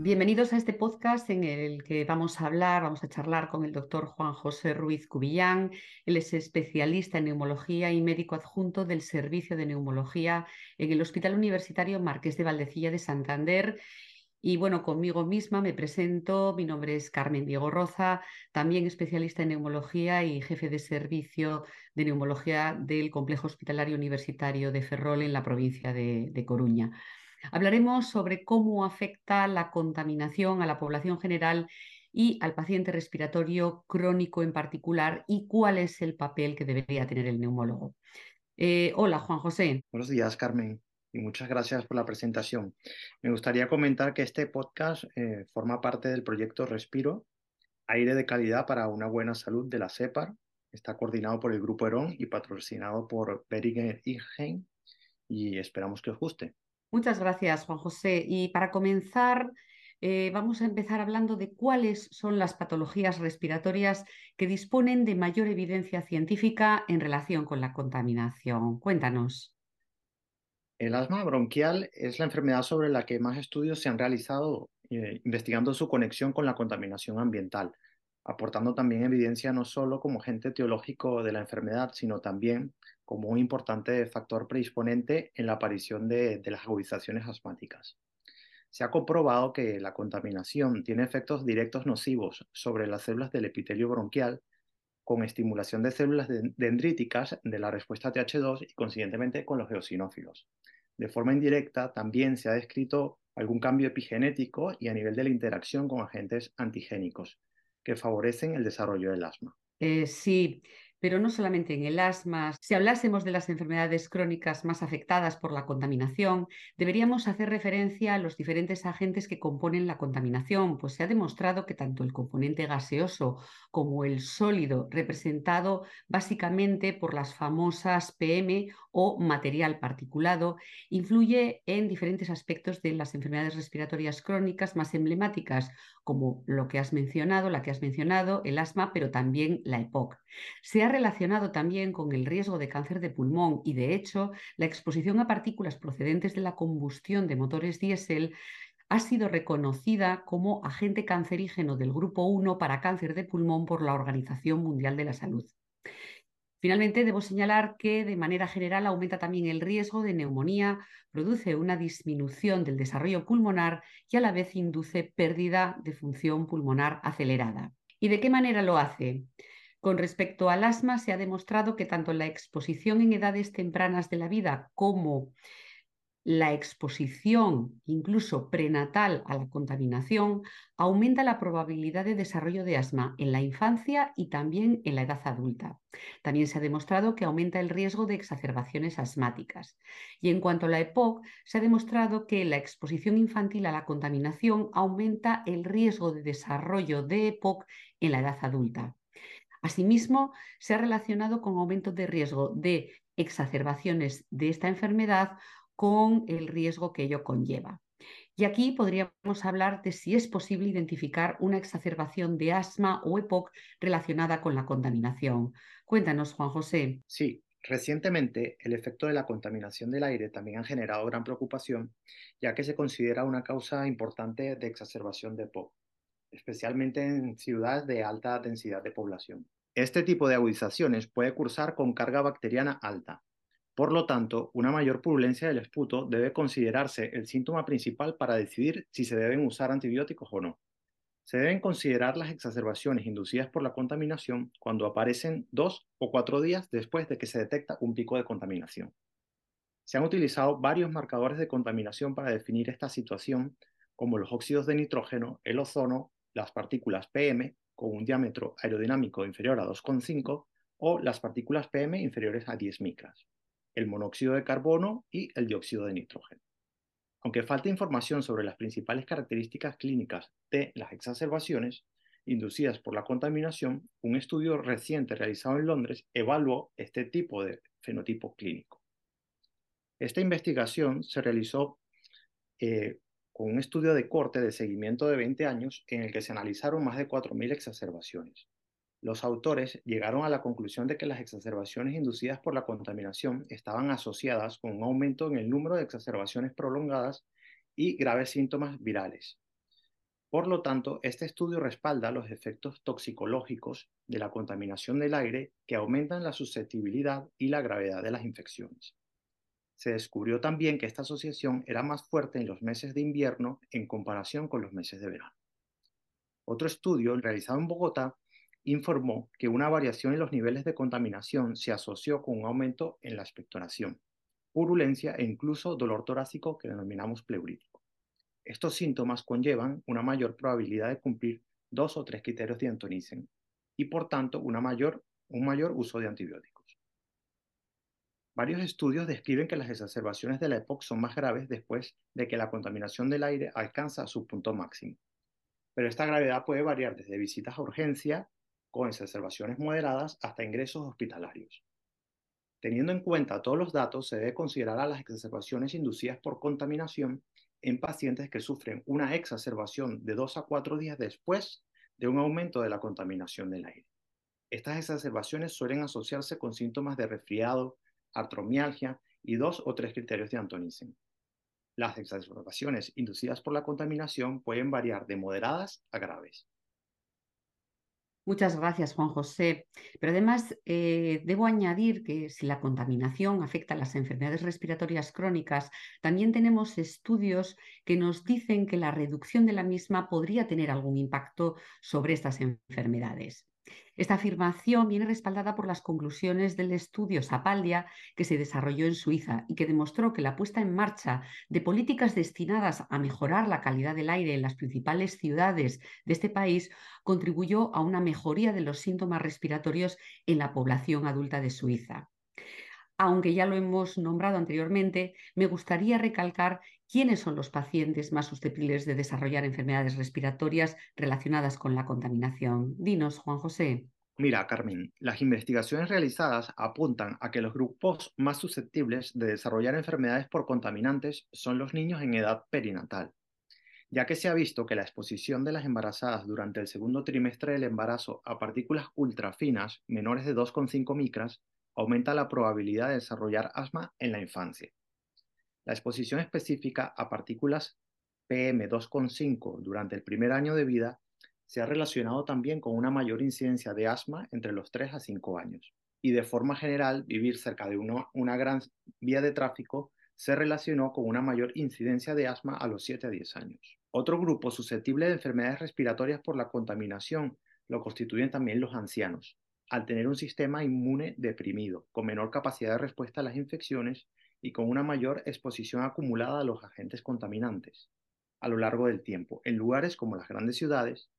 Bienvenidos a este podcast en el que vamos a hablar, vamos a charlar con el doctor Juan José Ruiz Cubillán. Él es especialista en neumología y médico adjunto del Servicio de Neumología en el Hospital Universitario Marqués de Valdecilla de Santander. Y bueno, conmigo misma me presento, mi nombre es Carmen Diego Roza, también especialista en neumología y jefe de servicio de neumología del Complejo Hospitalario Universitario de Ferrol en la provincia de, Coruña. Hablaremos sobre cómo afecta la contaminación a la población general y al paciente respiratorio crónico en particular y cuál es el papel que debería tener el neumólogo. Eh, hola, Juan José. Buenos días, Carmen, y muchas gracias por la presentación. Me gustaría comentar que este podcast eh, forma parte del proyecto Respiro, aire de calidad para una buena salud de la CEPAR. Está coordinado por el Grupo Herón y patrocinado por Beringer Ingenheim y esperamos que os guste. Muchas gracias, Juan José. Y para comenzar, eh, vamos a empezar hablando de cuáles son las patologías respiratorias que disponen de mayor evidencia científica en relación con la contaminación. Cuéntanos. El asma bronquial es la enfermedad sobre la que más estudios se han realizado eh, investigando su conexión con la contaminación ambiental, aportando también evidencia no solo como agente teológico de la enfermedad, sino también como un importante factor predisponente en la aparición de, las agudizaciones asmáticas. Se ha comprobado que la contaminación tiene efectos directos nocivos sobre las células del epitelio bronquial, con estimulación de células dendríticas de la respuesta TH2 y consiguientemente con los eosinófilos. De forma indirecta, también se ha descrito algún cambio epigenético y a nivel de la interacción con agentes antigénicos que favorecen el desarrollo del asma. Eh, sí, pero no solamente en el asma. Si hablásemos de las enfermedades crónicas más afectadas por la contaminación, deberíamos hacer referencia a los diferentes agentes que componen la contaminación, pues se ha demostrado que tanto el componente gaseoso como el sólido, representado básicamente por las famosas PM o material particulado, influye en diferentes aspectos de las enfermedades respiratorias crónicas más emblemáticas, como lo que has mencionado, la que has mencionado, el asma, pero también la EPOC. Se ha relacionado también con el riesgo de cáncer de pulmón y, de hecho, la exposición a partículas procedentes de la combustión de motores diésel ha sido reconocida como agente cancerígeno del grupo 1 para cáncer de pulmón por la Organización Mundial de la Salud. Finalmente, debo señalar que de manera general aumenta también el riesgo de neumonía, produce una disminución del desarrollo pulmonar y a la vez induce pérdida de función pulmonar acelerada. ¿Y de qué manera lo hace? Con respecto al asma, se ha demostrado que tanto la exposición en edades tempranas de la vida como la exposición, incluso prenatal, a la contaminación, aumenta la probabilidad de desarrollo de asma en la infancia y también en la edad adulta. También se ha demostrado que aumenta el riesgo de exacerbaciones asmáticas. Y en cuanto a la EPOC, se ha demostrado que la exposición infantil a la contaminación aumenta el riesgo de desarrollo de EPOC en la edad adulta. Asimismo, se ha relacionado con aumento de riesgo de exacerbaciones de esta enfermedad con el riesgo que ello conlleva. Y aquí podríamos hablar de si es posible identificar una exacerbación de asma o EPOC relacionada con la contaminación. Cuéntanos, Juan José. Sí, recientemente el efecto de la contaminación del aire también ha generado gran preocupación, ya que se considera una causa importante de exacerbación de EPOC especialmente en ciudades de alta densidad de población. Este tipo de agudizaciones puede cursar con carga bacteriana alta. Por lo tanto, una mayor purulencia del esputo debe considerarse el síntoma principal para decidir si se deben usar antibióticos o no. Se deben considerar las exacerbaciones inducidas por la contaminación cuando aparecen dos o cuatro días después de que se detecta un pico de contaminación. Se han utilizado varios marcadores de contaminación para definir esta situación, como los óxidos de nitrógeno, el ozono las partículas PM con un diámetro aerodinámico inferior a 2,5 o las partículas PM inferiores a 10 micras, el monóxido de carbono y el dióxido de nitrógeno. Aunque falta información sobre las principales características clínicas de las exacerbaciones inducidas por la contaminación, un estudio reciente realizado en Londres evaluó este tipo de fenotipo clínico. Esta investigación se realizó eh, con un estudio de corte de seguimiento de 20 años en el que se analizaron más de 4.000 exacerbaciones. Los autores llegaron a la conclusión de que las exacerbaciones inducidas por la contaminación estaban asociadas con un aumento en el número de exacerbaciones prolongadas y graves síntomas virales. Por lo tanto, este estudio respalda los efectos toxicológicos de la contaminación del aire que aumentan la susceptibilidad y la gravedad de las infecciones. Se descubrió también que esta asociación era más fuerte en los meses de invierno en comparación con los meses de verano. Otro estudio realizado en Bogotá informó que una variación en los niveles de contaminación se asoció con un aumento en la expectoración, purulencia e incluso dolor torácico que denominamos pleurítico. Estos síntomas conllevan una mayor probabilidad de cumplir dos o tres criterios de Antonisen y por tanto un mayor uso de antibióticos. Varios estudios describen que las exacerbaciones de la EPOC son más graves después de que la contaminación del aire alcanza su punto máximo. Pero esta gravedad puede variar desde visitas a urgencia con exacerbaciones moderadas hasta ingresos hospitalarios. Teniendo en cuenta todos los datos, se debe considerar a las exacerbaciones inducidas por contaminación en pacientes que sufren una exacerbación de 2 a 4 días después de un aumento de la contaminación del aire. Estas exacerbaciones suelen asociarse con síntomas de resfriado, artromialgia y dos o tres criterios de Antonisen. Las exacerbaciones inducidas por la contaminación pueden variar de moderadas a graves. Muchas gracias, Juan José. Pero además, eh, debo añadir que si la contaminación afecta a las enfermedades respiratorias crónicas, también tenemos estudios que nos dicen que la reducción de la misma podría tener algún impacto sobre estas enfermedades. Esta afirmación viene respaldada por las conclusiones del estudio Sapaldia que se desarrolló en Suiza y que demostró que la puesta en marcha de políticas destinadas a mejorar la calidad del aire en las principales ciudades de este país contribuyó a una mejoría de los síntomas respiratorios en la población adulta de Suiza aunque ya lo hemos nombrado anteriormente, me gustaría recalcar quiénes son los pacientes más susceptibles de desarrollar enfermedades respiratorias relacionadas con la contaminación. Dinos, Juan José. Mira, Carmen, las investigaciones realizadas apuntan a que los grupos más susceptibles de desarrollar enfermedades por contaminantes son los niños en edad perinatal, ya que se ha visto que la exposición de las embarazadas durante el segundo trimestre del embarazo a partículas ultrafinas menores de 2,5 micras aumenta la probabilidad de desarrollar asma en la infancia. La exposición específica a partículas PM2,5 durante el primer año de vida se ha relacionado también con una mayor incidencia de asma entre los 3 a 5 años. Y de forma general, vivir cerca de una gran vía de tráfico se relacionó con una mayor incidencia de asma a los 7 a 10 años. Otro grupo susceptible de enfermedades respiratorias por la contaminación lo constituyen también los ancianos, al tener un sistema inmune deprimido, con menor capacidad de respuesta a las infecciones y con una mayor exposición acumulada a los agentes contaminantes a lo largo del tiempo, en lugares como las grandes ciudades,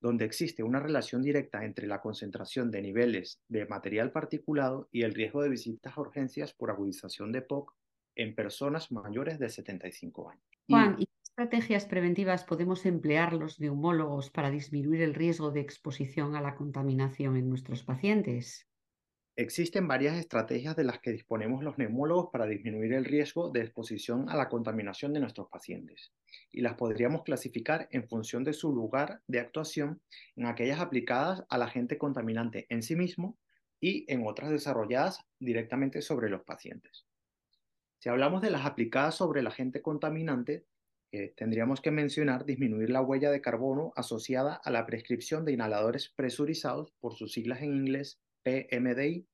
donde existe una relación directa entre la concentración de niveles de material particulado y el riesgo de visitas a urgencias por agudización de POC en personas mayores de 75 años. Juan, estrategias preventivas podemos emplear los neumólogos para disminuir el riesgo de exposición a la contaminación en nuestros pacientes? Existen varias estrategias de las que disponemos los neumólogos para disminuir el riesgo de exposición a la contaminación de nuestros pacientes y las podríamos clasificar en función de su lugar de actuación en aquellas aplicadas al agente contaminante en sí mismo y en otras desarrolladas directamente sobre los pacientes. Si hablamos de las aplicadas sobre el agente contaminante, tendríamos que mencionar disminuir la huella de carbono asociada a la prescripción de inhaladores presurizados, por sus siglas en inglés PMDI,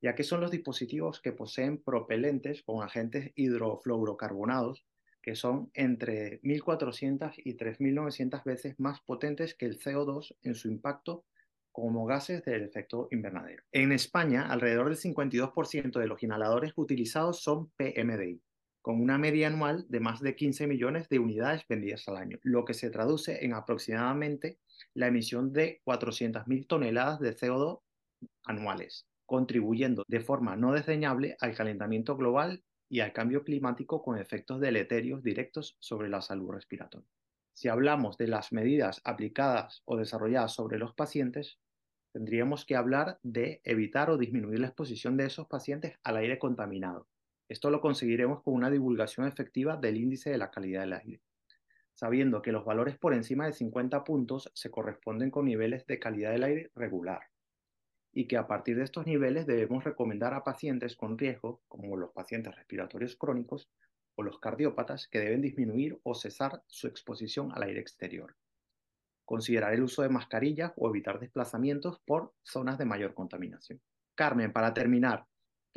ya que son los dispositivos que poseen propelentes con agentes hidrofluorocarbonados que son entre 1.400 y 3.900 veces más potentes que el CO2 en su impacto como gases del efecto invernadero. En España, alrededor del 52% de los inhaladores utilizados son PMDI con una media anual de más de 15 millones de unidades vendidas al año, lo que se traduce en aproximadamente la emisión de 400.000 toneladas de CO2 anuales, contribuyendo de forma no desdeñable al calentamiento global y al cambio climático con efectos deleterios directos sobre la salud respiratoria. Si hablamos de las medidas aplicadas o desarrolladas sobre los pacientes, tendríamos que hablar de evitar o disminuir la exposición de esos pacientes al aire contaminado, esto lo conseguiremos con una divulgación efectiva del índice de la calidad del aire. sabiendo que los valores por encima de 50 puntos se corresponden con niveles de calidad del aire regular y que a partir de estos niveles debemos recomendar a pacientes con riesgo, como los pacientes respiratorios crónicos o los cardiópatas, que deben disminuir o cesar su exposición al aire exterior. Considerar el uso de mascarillas o evitar desplazamientos por zonas de mayor contaminación. Carmen, para terminar,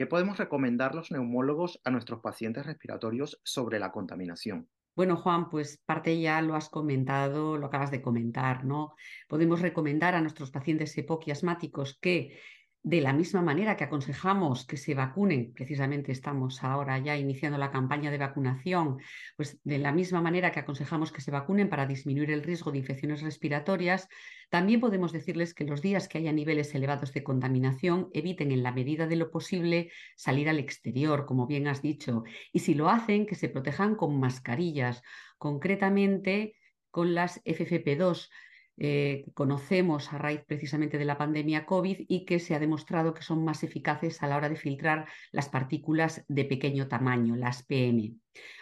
¿qué podemos recomendar los neumólogos a nuestros pacientes respiratorios sobre la contaminación? Bueno, Juan, pues parte ya lo has comentado, lo acabas de comentar, ¿no? Podemos recomendar a nuestros pacientes asmáticos que de la misma manera que aconsejamos que se vacunen, precisamente estamos ahora ya iniciando la campaña de vacunación, pues de la misma manera que aconsejamos que se vacunen para disminuir el riesgo de infecciones respiratorias, también podemos decirles que los días que haya niveles elevados de contaminación eviten en la medida de lo posible salir al exterior, como bien has dicho, y si lo hacen, que se protejan con mascarillas, concretamente con las FFP2 eh, conocemos a raíz precisamente de la pandemia COVID y que se ha demostrado que son más eficaces a la hora de filtrar las partículas de pequeño tamaño, las PM.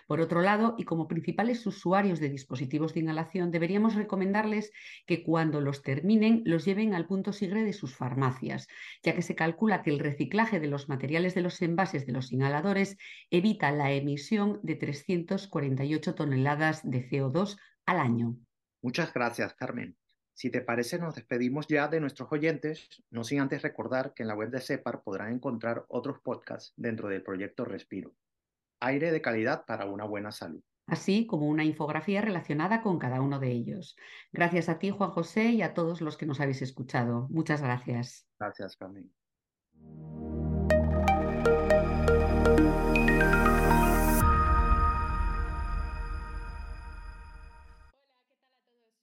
Por otro lado, y como principales usuarios de dispositivos de inhalación, deberíamos recomendarles que cuando los terminen los lleven al punto sigre de sus farmacias, ya que se calcula que el reciclaje de los materiales de los envases de los inhaladores evita la emisión de 348 toneladas de CO2 al año. Muchas gracias, Carmen. Si te parece, nos despedimos ya de nuestros oyentes, no sin antes recordar que en la web de CEPAR podrán encontrar otros podcasts dentro del proyecto Respiro. Aire de calidad para una buena salud. Así como una infografía relacionada con cada uno de ellos. Gracias a ti, Juan José, y a todos los que nos habéis escuchado. Muchas gracias. Gracias, Carmen.